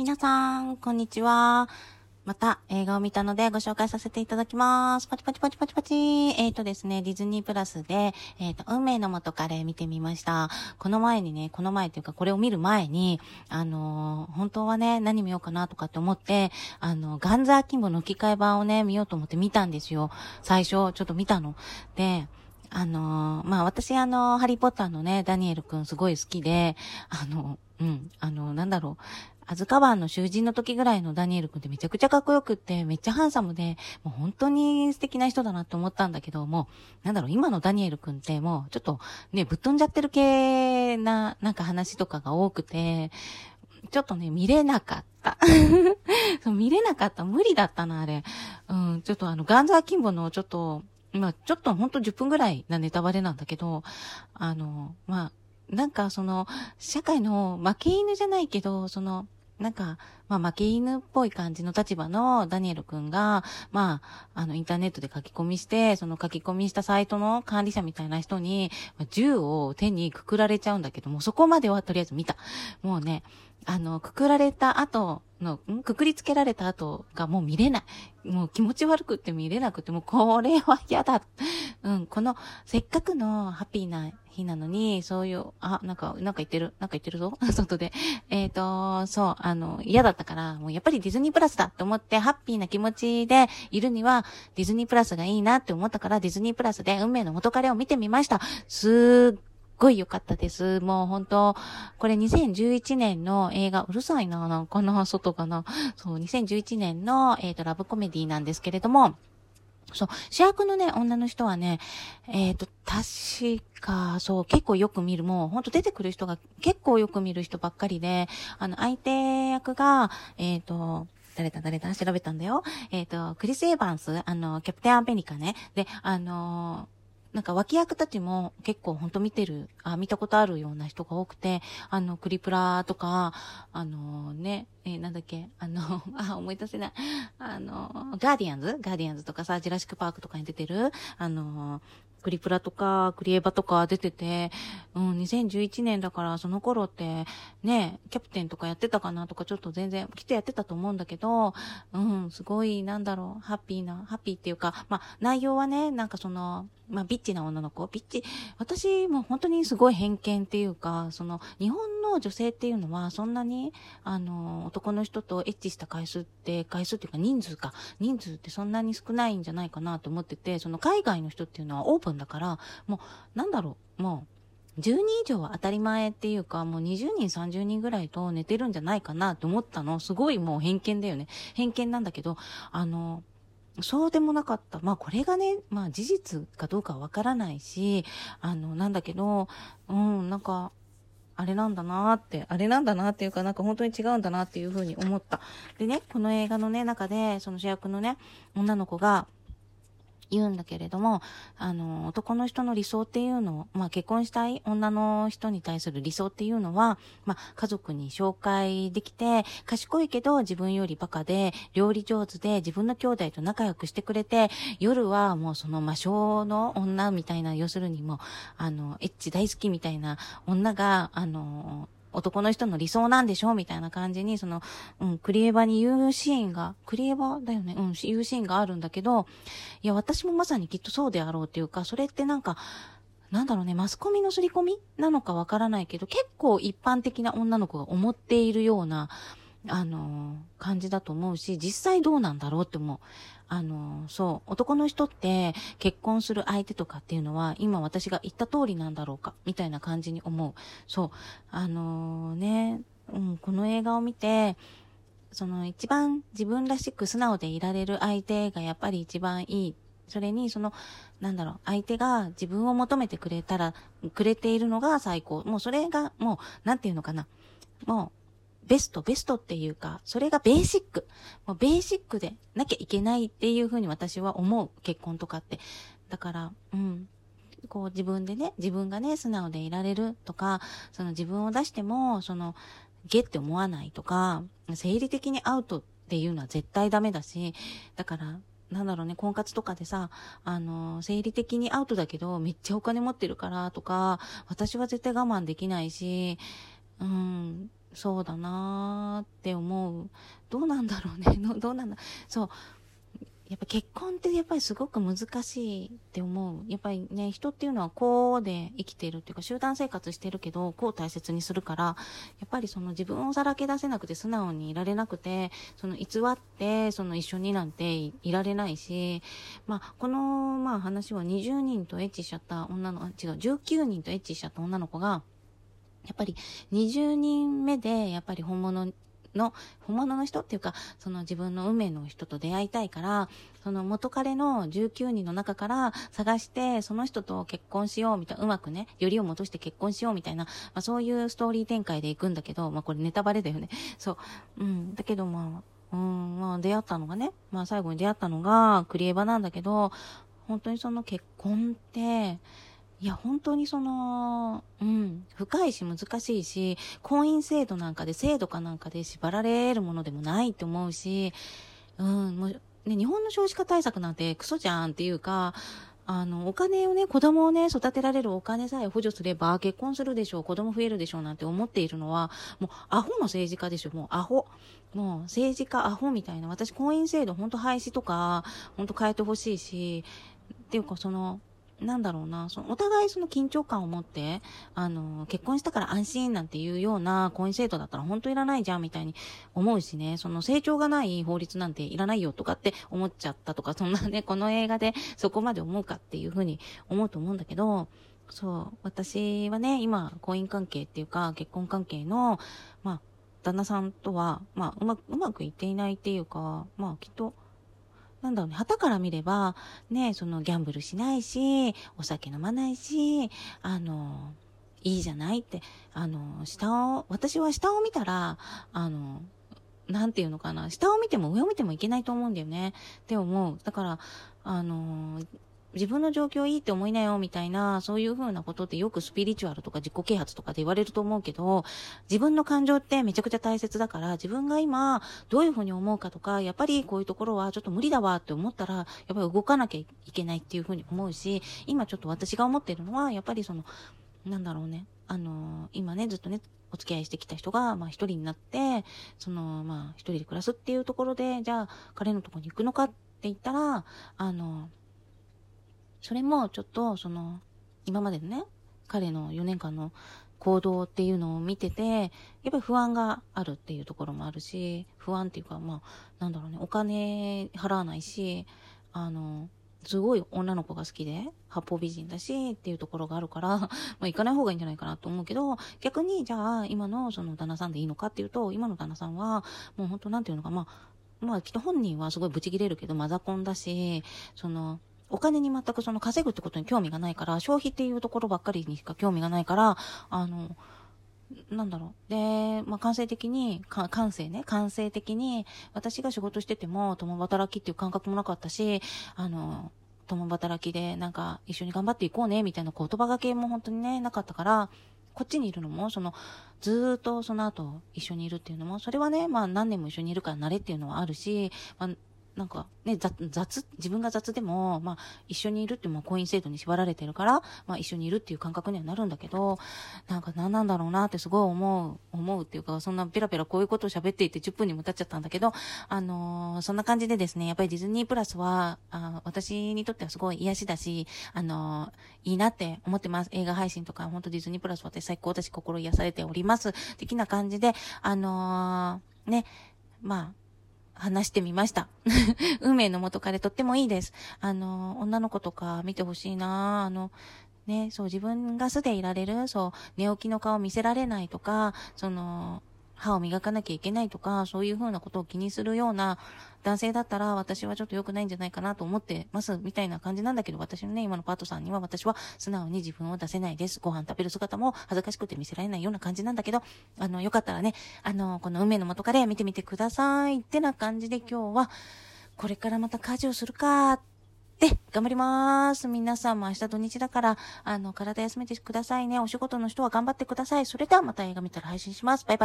皆さん、こんにちは。また映画を見たのでご紹介させていただきます。パチパチパチパチパチ。えーとですね、ディズニープラスで、えーと、運命の元カレ見てみました。この前にね、この前というかこれを見る前に、あのー本当はね、何見ようかなとかって思って、あの、ガンザーキンボの吹き替え版をね、見ようと思って見たんですよ。最初、ちょっと見たの。で、あのまあ、私あの、ハリーポッターのね、ダニエルくんすごい好きで、あの、うん、あの、なんだろう、アズカバンの囚人の時ぐらいのダニエルくんってめちゃくちゃかっこよくって、めっちゃハンサムで、もう本当に素敵な人だなって思ったんだけども、なんだろう、今のダニエルくんってもうちょっとね、ぶっ飛んじゃってる系な、なんか話とかが多くて、ちょっとね、見れなかった。そう見れなかった。無理だったな、あれ。うん、ちょっとあの、ガンザーキンボのちょっと、まあ、ちょっとほんと10分ぐらいなネタバレなんだけど、あの、まあ、なんかその、社会の負け犬じゃないけど、その、なんか、まあ、負け犬っぽい感じの立場のダニエルくんが、まあ、あの、インターネットで書き込みして、その書き込みしたサイトの管理者みたいな人に、銃を手にくくられちゃうんだけども、そこまではとりあえず見た。もうね、あの、くくられた後の、くくりつけられた後がもう見れない。もう気持ち悪くって見れなくて、もうこれは嫌だ。うん、この、せっかくのハッピーな日なのに、そういう、あ、なんか、なんか言ってる、なんか言ってるぞ？外で。えっ、と、そう、あの、嫌だったから、もうやっぱりディズニープラスだと思って、ハッピーな気持ちでいるには、ディズニープラスがいいなって思ったから、ディズニープラスで運命の元彼を見てみました。すっごい良かったです。もう本当これ2011年の映画、うるさいな、なんかな、外かな。そう、2011年の、えっ、と、ラブコメディなんですけれども、そう、主役のね、女の人はね、えっ、と、確か、そう、結構よく見る、もう、ほんと出てくる人が結構よく見る人ばっかりで、あの、相手役が、えっ、と、誰だ誰だ調べたんだよ。えっ、と、クリス・エヴァンス、あの、キャプテン・アメリカね。で、あのなんか脇役たちも結構ほんと見てる、あ、見たことあるような人が多くて、あの、クリプラとか、あのね、えーなんだっけ、あの、あ、思い出せない。あの、ガーディアンズ？ガーディアンズとかさ、ジュラシックパークとかに出てる、あの、クリプラとか、クリエバとか出てて、うん、2011年だから、その頃って、ね、キャプテンとかやってたかなとか、ちょっと全然、きっとやってたと思うんだけど、うん、すごい、なんだろう、ハッピーな、ハッピーっていうか、まあ、内容はね、なんかその、まあ、ビッチな女の子、ビッチ、私も本当にすごい偏見っていうか、その、日本の女性っていうのは、そんなに、あの、男の人とエッチした回数って、回数っていうか人数か、人数ってそんなに少ないんじゃないかなと思ってて、その海外の人っていうのはオープンだから、もう、なんだろう、もう、10人以上は当たり前っていうか、もう20人、30人ぐらいと寝てるんじゃないかなと思ったの。すごいもう偏見だよね。偏見なんだけど、あの、そうでもなかった。まあこれがね、まあ事実かどうかはわからないし、あの、なんだけど、うん、なんか、あれなんだなーって、あれなんだなーっていうか、なんか本当に違うんだなっていうふうに思った。でね、この映画のね、中で、その主役のね、女の子が、言うんだけれども、あの、男の人の理想っていうのを、まあ結婚したい女の人に対する理想っていうのは、まあ家族に紹介できて、賢いけど自分よりバカで、料理上手で自分の兄弟と仲良くしてくれて、夜はもうその魔性の女みたいな、要するにもう、あの、エッチ大好きみたいな女が、あの、男の人の理想なんでしょうみたいな感じに、その、うん、クリエバに言うシーンが、クリエバだよね。うん、言うシーンがあるんだけど、いや、私もまさにきっとそうであろうっていうか、それってなんか、なんだろうね、マスコミの刷り込みなのかわからないけど、結構一般的な女の子が思っているような、あの感じだと思うし、実際どうなんだろうって思う。あのそう、男の人って結婚する相手とかっていうのは、今私が言った通りなんだろうか、みたいな感じに思う。そう、あのね、うん、この映画を見て、その一番自分らしく素直でいられる相手がやっぱり一番いい。それに、その、なんだろう、相手が自分を求めてくれたら、くれているのが最高。もうそれが、もう、なんていうのかな。もう、ベスト、ベストっていうか、それがベーシック。もうベーシックでなきゃいけないっていうふうに私は思う。結婚とかって。だから、うん。こう自分でね、自分がね、素直でいられるとか、その自分を出しても、その、ゲって思わないとか、生理的にアウトっていうのは絶対ダメだし、だから、なんだろうね、婚活とかでさ、あの、生理的にアウトだけど、めっちゃお金持ってるからとか、私は絶対我慢できないし、うん、そうだなーって思う。どうなんだろうね。どうなんだ。そう。やっぱ結婚ってやっぱりすごく難しいって思う。やっぱりね、人っていうのはこうで生きてるっていうか、集団生活してるけど、こう大切にするから、やっぱりその自分をさらけ出せなくて素直にいられなくて、その偽って、その一緒になんていられないし、まあ、この、まあ話は20人とエッチしちゃった女の、違う、19人とエッチしちゃった女の子が、やっぱり20人目で、やっぱり本物の、本物の人っていうか、その自分の運命の人と出会いたいから、その元彼の19人の中から探して、その人と結婚しようみたいな、うまくね、よりを戻して結婚しようみたいな、まあそういうストーリー展開で行くんだけど、まあこれネタバレだよね。そう。うん。だけどまあ、うん、まあ出会ったのがね、まあ最後に出会ったのがクリエバなんだけど、本当にその結婚って、いや、本当にその、うん、深いし難しいし、婚姻制度なんかで、制度かなんかで縛られるものでもないって思うし、うん、もう、ね、日本の少子化対策なんてクソじゃんっていうか、あの、お金をね、子供をね、育てられるお金さえ補助すれば、結婚するでしょう、子供増えるでしょうなんて思っているのは、もう、アホの政治家でしょ、もう、アホ。もう、政治家、アホみたいな。私、婚姻制度、ほんと廃止とか、ほんと変えてほしいし、っていうか、その、なんだろうな、そのお互いその緊張感を持って、あの、結婚したから安心なんていうような婚姻制度だったら本当いらないじゃんみたいに思うしね、その成長がない法律なんていらないよとかって思っちゃったとか、そんなね、この映画でそこまで思うかっていうふうに思うと思うんだけど、そう、私はね、今、婚姻関係っていうか、結婚関係の、まあ、旦那さんとは、まあ、うまく、うまくいっていないっていうか、まあ、きっと、なんだろうね、旗から見れば、ね、そのギャンブルしないし、お酒飲まないし、あの、いいじゃないって、あの、下を、私は下を見たら、あの、なんていうのかな、下を見ても上を見てもいけないと思うんだよね、って思う。だから、あの、自分の状況いいって思いなよ、みたいな、そういう風なことってよくスピリチュアルとか自己啓発とかで言われると思うけど、自分の感情ってめちゃくちゃ大切だから、自分が今、どういう風に思うかとか、やっぱりこういうところはちょっと無理だわって思ったら、やっぱり動かなきゃいけないっていう風に思うし、今ちょっと私が思ってるのは、やっぱりその、なんだろうね、あの今ね、ずっとね、お付き合いしてきた人が、まあ一人になって、その、まあ一人で暮らすっていうところで、じゃあ彼のとこに行くのかって言ったら、あの、それもちょっと、その、今までのね、彼の4年間の行動っていうのを見てて、やっぱり不安があるっていうところもあるし、不安っていうか、まあ、なんだろうね、お金払わないし、あの、すごい女の子が好きで、八方美人だし、っていうところがあるから、まあ行かない方がいいんじゃないかなと思うけど、逆に、じゃあ、今のその旦那さんでいいのかっていうと、今の旦那さんは、もう本当なんていうのか、まあ、まあ、きっと本人はすごいブチ切れるけど、マザコンだし、その、お金に全くその稼ぐってことに興味がないから、消費っていうところばっかりにしか興味がないから、あの、なんだろう。で、まあ、感性的に、か感性ね、感性的に、私が仕事してても、共働きっていう感覚もなかったし、あの、共働きで、なんか、一緒に頑張っていこうね、みたいな言葉がけも本当にね、なかったから、こっちにいるのも、その、ずっとその後一緒にいるっていうのも、それはね、まあ何年も一緒にいるから慣れっていうのはあるし、まあなんかね、雑、自分が雑でも、まあ、一緒にいるってもう婚姻制度に縛られてるから、まあ、一緒にいるっていう感覚にはなるんだけど、なんか何なんだろうなってすごい思う、思うっていうか、そんなペラペラこういうことを喋っていて10分にも経っちゃったんだけど、あのー、そんな感じでですね、やっぱりディズニープラスは、あ私にとってはすごい癒しだし、あのー、いいなって思ってます。映画配信とか、本当ディズニープラス私最高だし、心癒されております。的な感じで、あのー、ね、まあ、話してみました。運命の元彼とってもいいです。あの、女の子とか見てほしいなあの、ね、そう自分が素でいられる、そう、寝起きの顔見せられないとか、その、歯を磨かなきゃいけないとか、そういうふうなことを気にするような男性だったら私はちょっと良くないんじゃないかなと思ってますみたいな感じなんだけど、私のね、今のパートさんには私は素直に自分を出せないです。ご飯食べる姿も恥ずかしくて見せられないような感じなんだけど、あの、よかったらね、あの、この運命の元彼見てみてくださいってな感じで今日は、これからまた家事をするかで、頑張ります。皆さんも明日土日だから、あの、体休めてくださいね。お仕事の人は頑張ってください。それではまた映画見たら配信します。バイバイ。